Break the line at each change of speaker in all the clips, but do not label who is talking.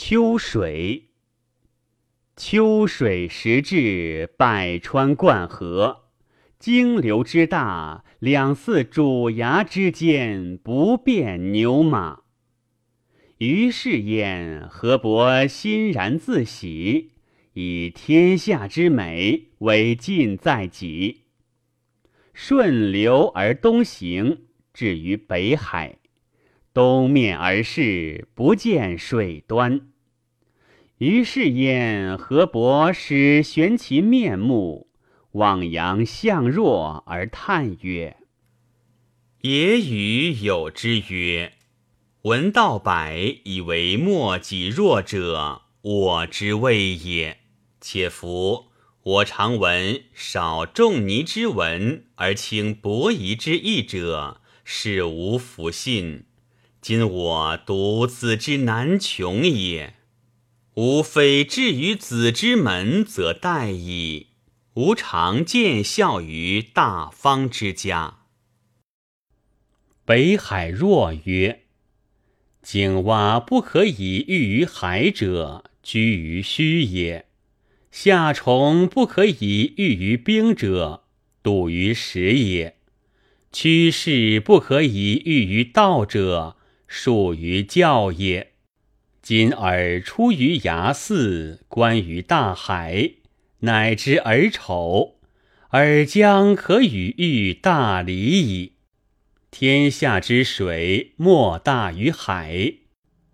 秋水，秋水时至，百川贯河，经流之大，两寺主崖之间，不便牛马。于是焉，河伯欣然自喜，以天下之美为尽在己。顺流而东行，至于北海，东面而视，不见水端。于是焉，河伯始悬其面目，望洋向若而叹曰：“
也与有之曰：‘闻道百以为莫己弱者，我之谓也。’且夫。”我常闻少仲尼之文而轻伯夷之义者，是无弗信。今我独子之难穷也，吾非至于子之门，则殆矣。吾常见效于大方之家。
北海若曰：“井蛙不可以喻于海者，居于虚也。”夏虫不可以喻于冰者，笃于实也；趋势不可以喻于道者，属于教也。今尔出于崖寺，观于大海，乃知尔丑，尔将可与喻大礼矣。天下之水，莫大于海，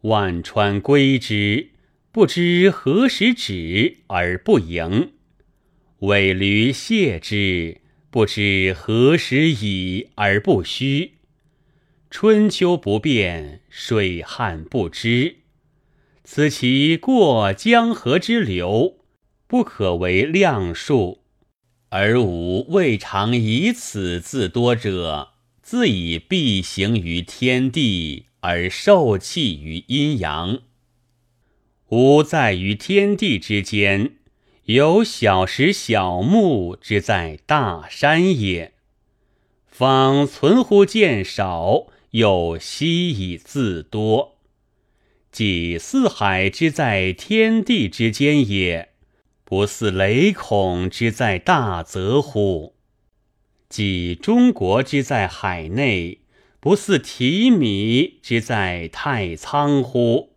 万川归之。不知何时止而不盈，尾驴谢之；不知何时已而不虚。春秋不变，水旱不知。此其过江河之流，不可为量数。而吾未尝以此自多者，自以必行于天地，而受气于阴阳。吾在于天地之间，有小石小木之在大山也。方存乎见少，又息以自多。即四海之在天地之间也，不似雷孔之在大泽乎？即中国之在海内，不似提米之在太仓乎？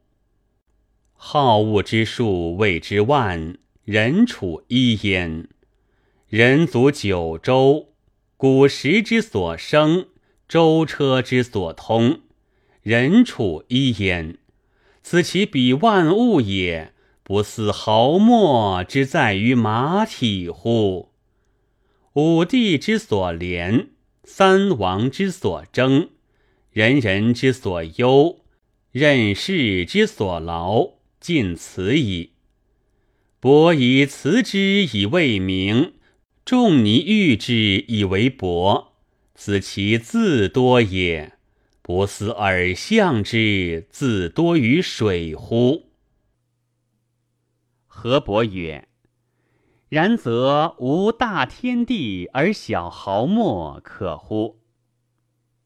好物之数谓之万，人处一焉。人足九州，古时之所生，舟车之所通，人处一焉。此其比万物也，不似毫末之在于马体乎？五帝之所连，三王之所争，人人之所忧，任事之所劳。尽此矣。伯夷辞之以为名，仲尼喻之以为博。此其自多也，不思尔象之自多于水乎？何伯曰：“然则无大天地而小毫末可乎？”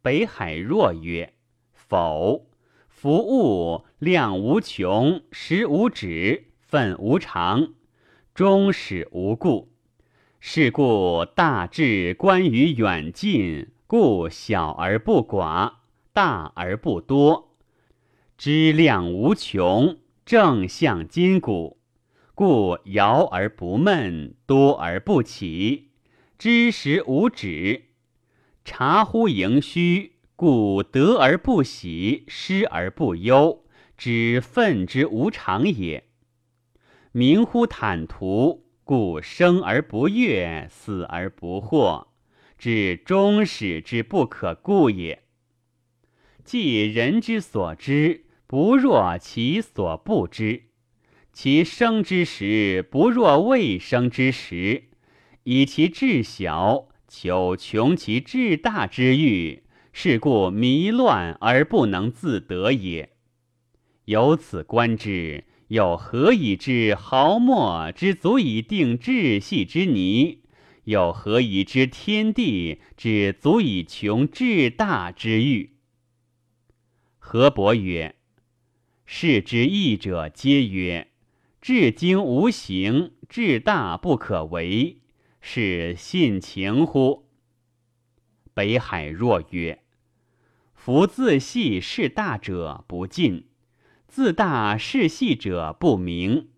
北海若曰：“否。”夫物量无穷，时无止，分无常，终始无故。是故大智观于远近，故小而不寡，大而不多。知量无穷，正向筋骨，故摇而不闷，多而不起。知时无止，察乎盈虚。故得而不喜，失而不忧，知愤之无常也。明乎坦途，故生而不悦，死而不惑，至终始之不可故也。即人之所知，不若其所不知；其生之时，不若未生之时。以其智小，求穷其志大之欲。是故迷乱而不能自得也。由此观之，又何以知毫末之足以定志系之泥？又何以知天地之足以穷志大之欲？何伯曰：“是之义者皆曰：至精无形，至大不可为，是信情乎？北海若曰：夫自细事大者不尽，自大事细者不明。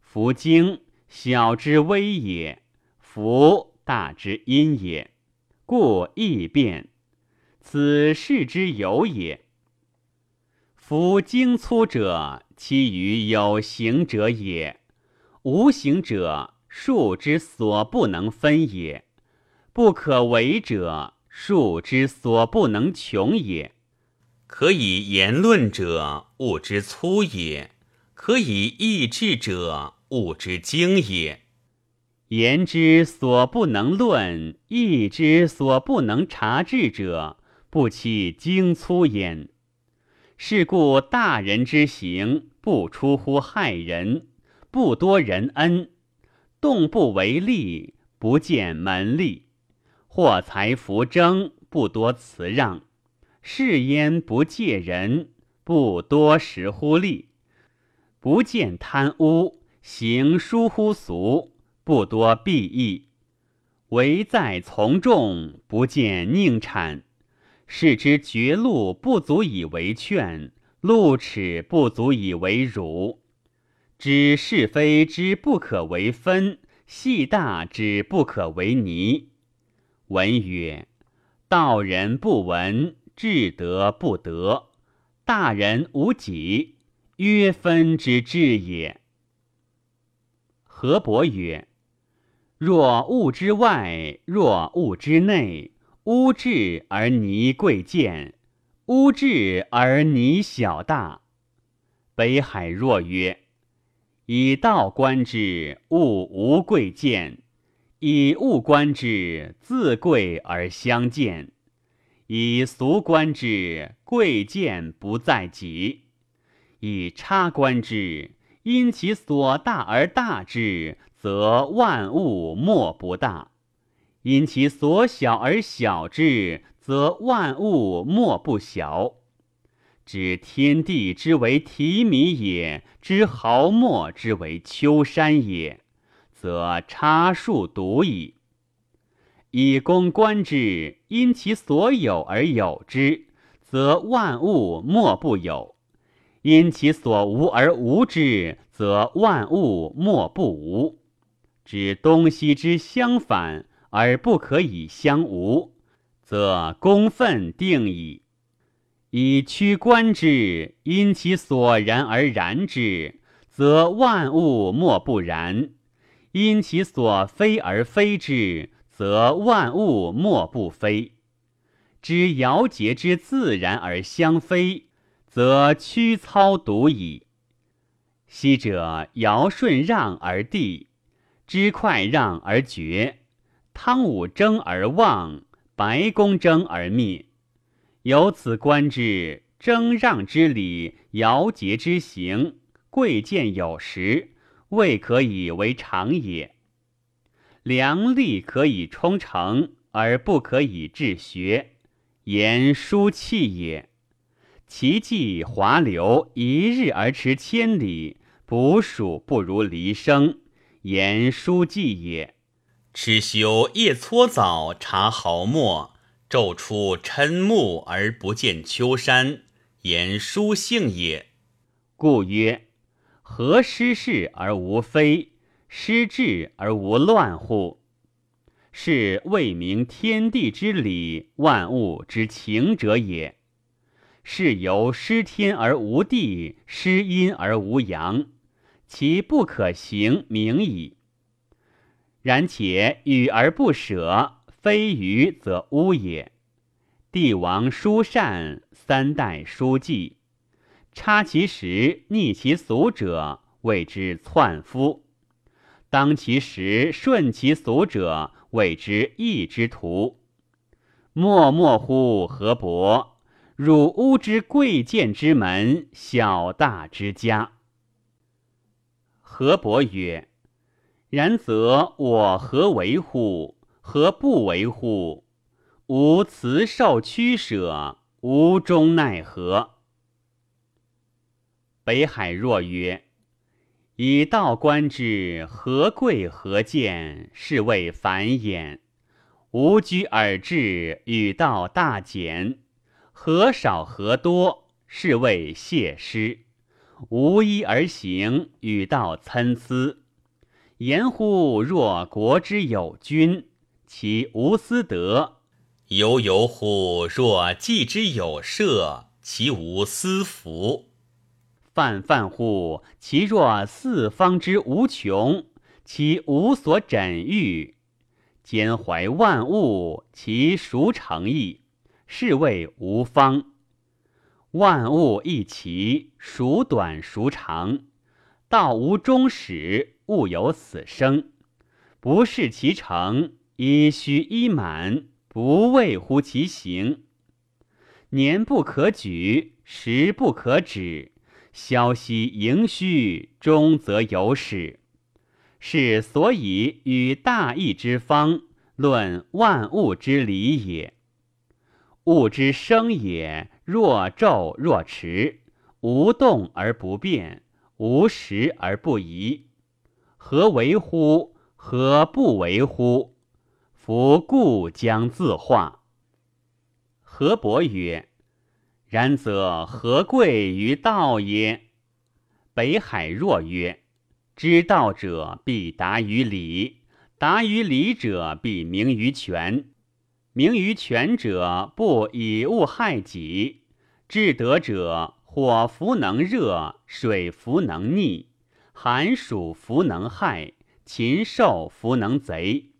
夫精小之微也，夫大之阴也，故易变。此事之有也。夫精粗者，其于有形者也；无形者，数之所不能分也。不可为者，数之所不能穷也。
可以言论者，物之粗也；可以意志者，物之精也。
言之所不能论，意之所不能察治者，不其精粗焉。是故大人之行，不出乎害人，不多人恩，动不为利，不见门利，或财弗争，不多辞让，事焉不借人，不多识乎利，不见贪污，行疏乎俗，不多避义，唯在从众，不见佞谄。是之绝路不足以为劝，路齿不足以为辱。知是非之不可为分，细大之不可为泥。文曰：道人不闻，至德不得。大人无己，曰分之至也。何伯曰：若物之外，若物之内。乌质而泥贵贱，乌质而泥小大。北海若曰：以道观之，物无贵贱；以物观之，自贵而相见；以俗观之，贵贱不在己；以差观之，因其所大而大之，则万物莫不大。因其所小而小之，则万物莫不小。知天地之为提米也，知毫末之为丘山也，则差数独矣。以公观之，因其所有而有之，则万物莫不有；因其所无而无之，则万物莫不无。知东西之相反。而不可以相无，则公愤定矣。以屈观之，因其所然而然之，则万物莫不然；因其所非而非之，则万物莫不非。知尧桀之自然而相非，则屈操独矣。昔者尧舜让而帝，知快让而绝。汤武争而旺，白公争而灭。由此观之，争让之礼，尧桀之行，贵贱有时，未可以为常也。良力可以充城，而不可以治学，言书气也。其迹华流，一日而驰千里，捕鼠不如离生，言书记也。
持修夜搓澡，察毫末，昼出嗔目而不见秋山，言书性也。
故曰：何失事而无非，失志而无乱乎？是未明天地之理，万物之情者也。是由失天而无地，失阴而无阳，其不可行，明矣。然且与而不舍，非愚则污也。帝王疏善，三代殊继，差其时，逆其俗者，谓之篡夫；当其时，顺其俗者，谓之义之徒。默默乎何伯！汝污之贵贱之门，小大之家。何伯曰。然则我何为乎？何不为乎？吾辞受屈舍，无终奈何？北海若曰：“以道观之，何贵何贱，是谓繁衍。无居而治，与道大减。何少何多，是谓谢师。无一而行，与道参差。言乎若国之有君，其无私德；
犹犹乎若祭之有社，其无私福。”
泛泛乎其若四方之无穷，其无所枕喻；兼怀万物，其孰成义？是谓无方。万物一齐，孰短孰长？道无终始，物有死生。不是其成，以虚一满，不谓乎其行。年不可举，时不可止。消息盈虚，终则有始。是所以与大义之方论万物之理也。物之生也，若昼若迟，无动而不变，无时而不移。何为乎？何不为乎？夫故将自化。何伯曰。然则何贵于道也？北海若曰：知道者必达于理，达于理者必明于权，明于权者不以物害己。至德者，火弗能热，水弗能溺，寒暑弗能害，禽兽弗能贼，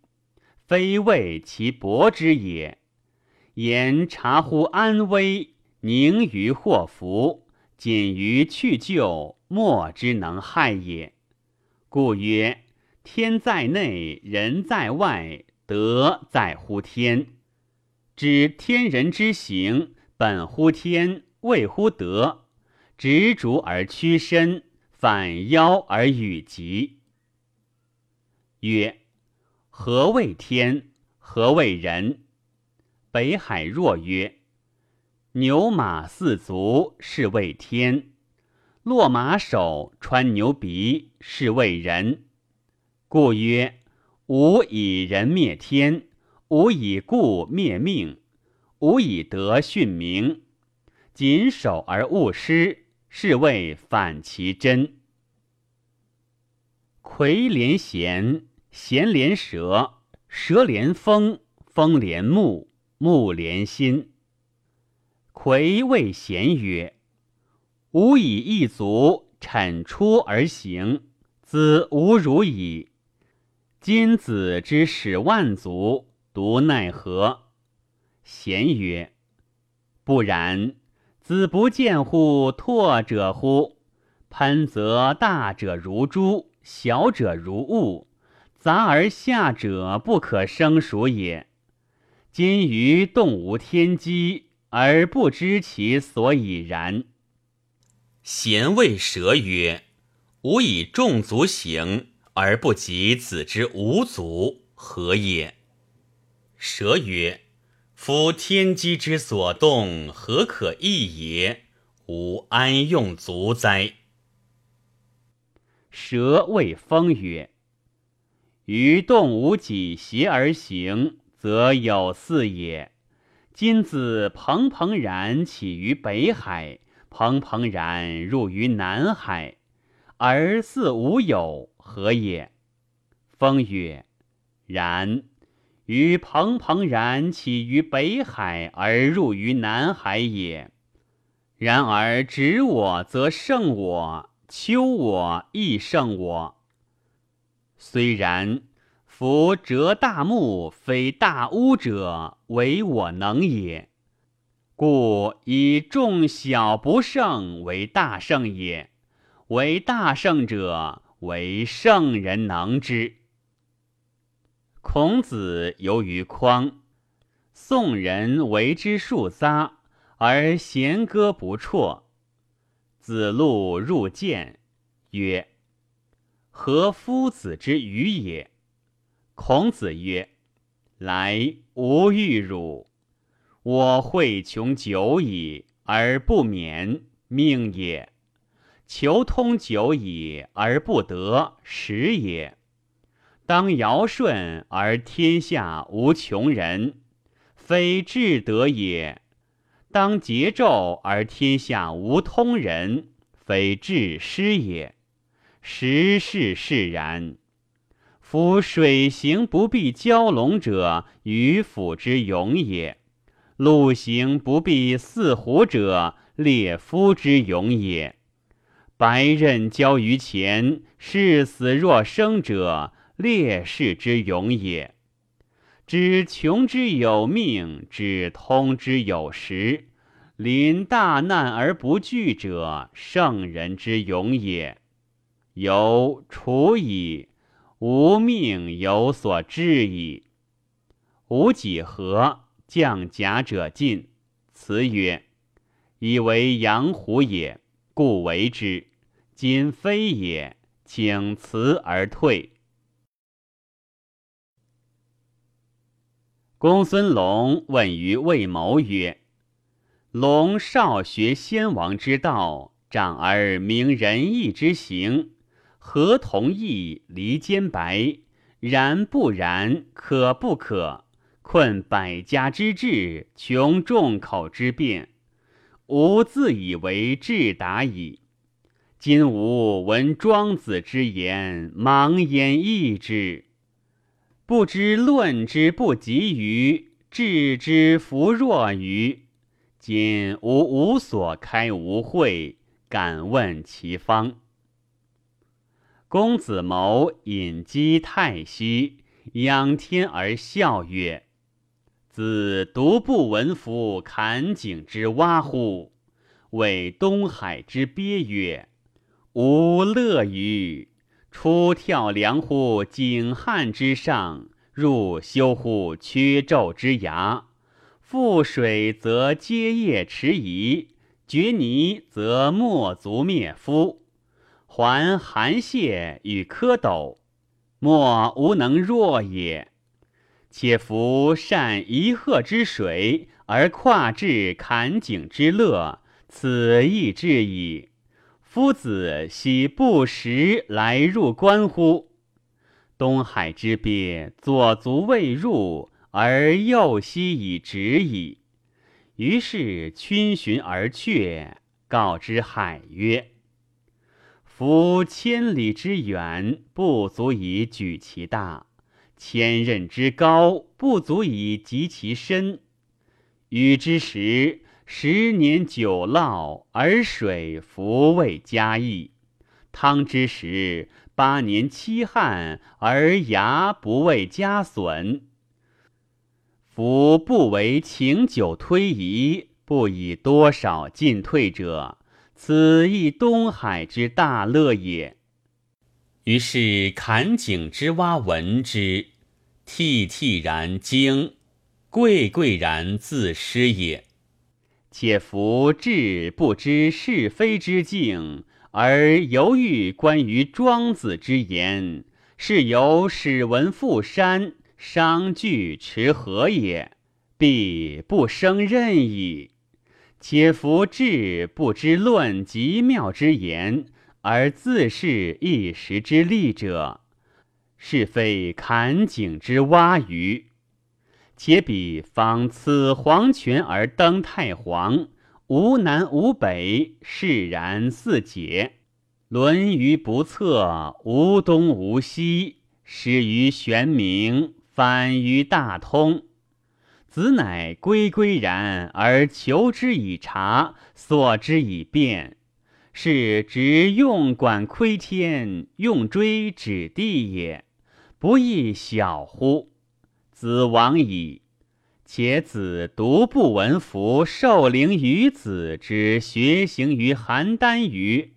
非为其薄之也。言察乎安危。宁于祸福，谨于去救，莫之能害也。故曰：天在内，人在外，德在乎天。知天人之行，本乎天，谓乎德。执着而屈伸，反腰而与极。曰：何谓天？何谓人？北海若曰。牛马四足是谓天，落马首穿牛鼻是谓人。故曰：吾以人灭天，吾以故灭命，吾以德训名。谨守而勿失，是谓反其真。葵连弦，弦连舌，舌连风，风连木，木连心。魁谓贤曰：“吾以一足铲出而行，子无如矣。今子之使万足，独奈何？”贤曰：“不然，子不见乎拓者乎？喷则大者如珠，小者如物，杂而下者不可生数也。今于动无天机。”而不知其所以然。
贤谓蛇曰：“吾以众足行，而不及子之无足，何也？”蛇曰：“夫天机之所动，何可易也？吾安用足哉？”
蛇谓风曰：“于动无己邪而行，则有似也。”今子蓬蓬然起于北海，蓬蓬然入于南海，而似无有，何也？风曰：然。于蓬蓬然起于北海而入于南海也。然而执我则胜我，丘我亦胜我。虽然。夫折大木，非大屋者，为我能也。故以众小不胜为大胜也。为大胜者，为圣人能之。孔子游于匡，宋人为之数匝，而弦歌不辍。子路入见，曰：“何夫子之愚也？”孔子曰：“来，吾欲汝。我会穷久矣，而不免，命也。求通久矣而不得，时也。当尧舜而天下无穷人，非至德也；当桀纣而天下无通人，非至失也。时势释然。夫水行不避蛟龙者，鱼腹之勇也；陆行不避四虎者，列夫之勇也。白刃交于前，视死若生者，烈士之勇也。知穷之有命，知通之有时，临大难而不惧者，圣人之勇也。由处矣。吾命有所至矣。吾几何降甲者进，辞曰：“以为阳虎也，故为之。今非也，请辞而退。”公孙龙问于魏谋曰：“龙少学先王之道，长而明仁义之行。”何同意离间白？然不然？可不可？困百家之志，穷众口之辩。吾自以为智达矣。今吾闻庄子之言，盲焉易之。不知论之不及于，智之弗若于。今吾无所开无会，敢问其方。公子谋隐居太息，仰天而笑曰：“子独不闻夫坎井之蛙乎？谓东海之鳖曰：‘吾乐于出跳梁乎井汉之上，入修乎缺宙之崖。覆水则皆业迟疑，决泥则莫足灭夫。’”还寒蟹与蝌蚪，莫无能若也。且夫善一壑之水，而跨至坎井之乐，此亦至矣。夫子奚不时来入关乎？东海之鳖，左足未入，而右膝已直矣。于是逡巡而却，告之海曰。夫千里之远，不足以举其大；千仞之高，不足以及其深。禹之时，十年九涝，而水弗未加益；汤之时，八年七旱，而牙不未加损。夫不为情久推移，不以多少进退者。此亦东海之大乐也。于是坎井之蛙闻之，惕惕然惊，贵贵然自失也。且夫智不知是非之境，而犹豫关于庄子之言，是由史文复山，商具持和也，必不生任矣。且夫智不知论极妙之言，而自是一时之利者，是非坎井之蛙鱼。且彼方此黄泉而登太皇，无南无北，释然似解。沦于不测，无东无西，始于玄冥，反于大通。子乃归归然而求之以察，索之以辩，是执用管窥天，用锥指地也，不亦小乎？子亡矣。且子独不闻夫受灵于子之学行于邯郸于，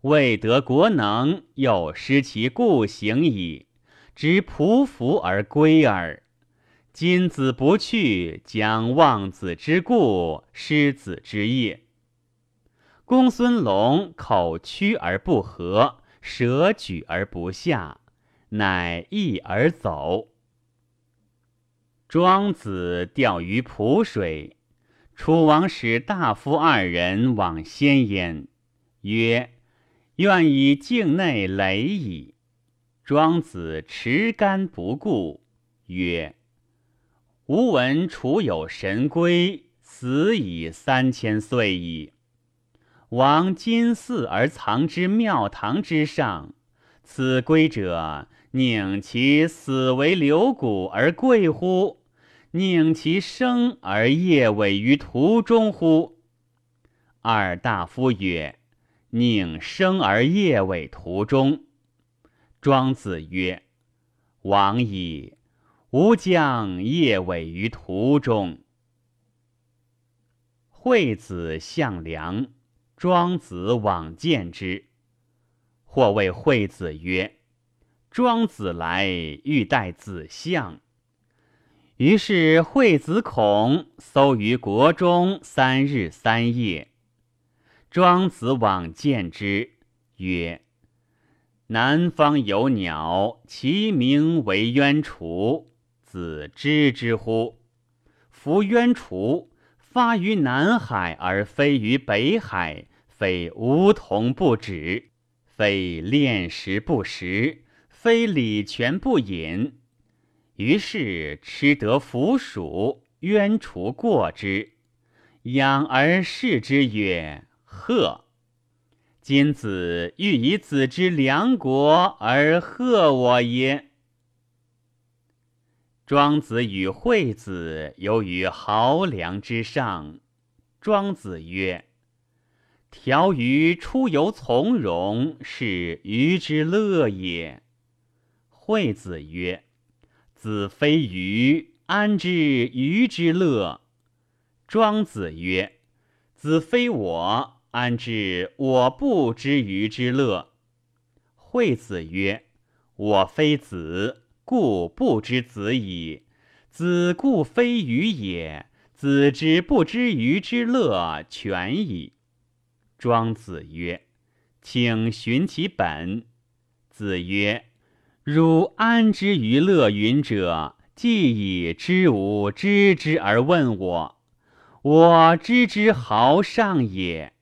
未得国能，又失其故行矣，知匍匐而归耳。今子不去，将忘子之故，失子之业。公孙龙口屈而不合，舌举而不下，乃易而走。庄子钓于濮水，楚王使大夫二人往先焉，曰：“愿以境内累矣。”庄子持竿不顾，曰：“吾闻楚有神龟，死已三千岁矣。王今祀而藏之庙堂之上，此龟者，宁其死为留骨而贵乎？宁其生而业尾于途中乎？”二大夫曰：“宁生而业尾途中。”庄子曰：“王矣，吾将夜尾于途中。”惠子向良，庄子往见之。或谓惠子曰：“庄子来，欲待子相。”于是惠子恐，搜于国中三日三夜。庄子往见之，曰：南方有鸟，其名为鸢雏。子知之乎？夫渊雏发于南海而飞于北海，非梧桐不止，非炼石不食，非礼泉不饮。于是吃得腐鼠，渊雏过之，养而视之曰：“鹤。”今子欲以子之梁国而贺我耶？庄子与惠子游于濠梁之上。庄子曰：“条鱼出游从容，是鱼之乐也。”惠子曰：“子非鱼，安知鱼之乐？”庄子曰：“子非我。”安知我不知鱼之乐？惠子曰：“我非子，故不知子矣。子故非鱼也。子之不知鱼之乐，全矣。”庄子曰：“请寻其本。”子曰：“汝安知鱼乐云者？既以知吾知之而问我，我知之豪上也。”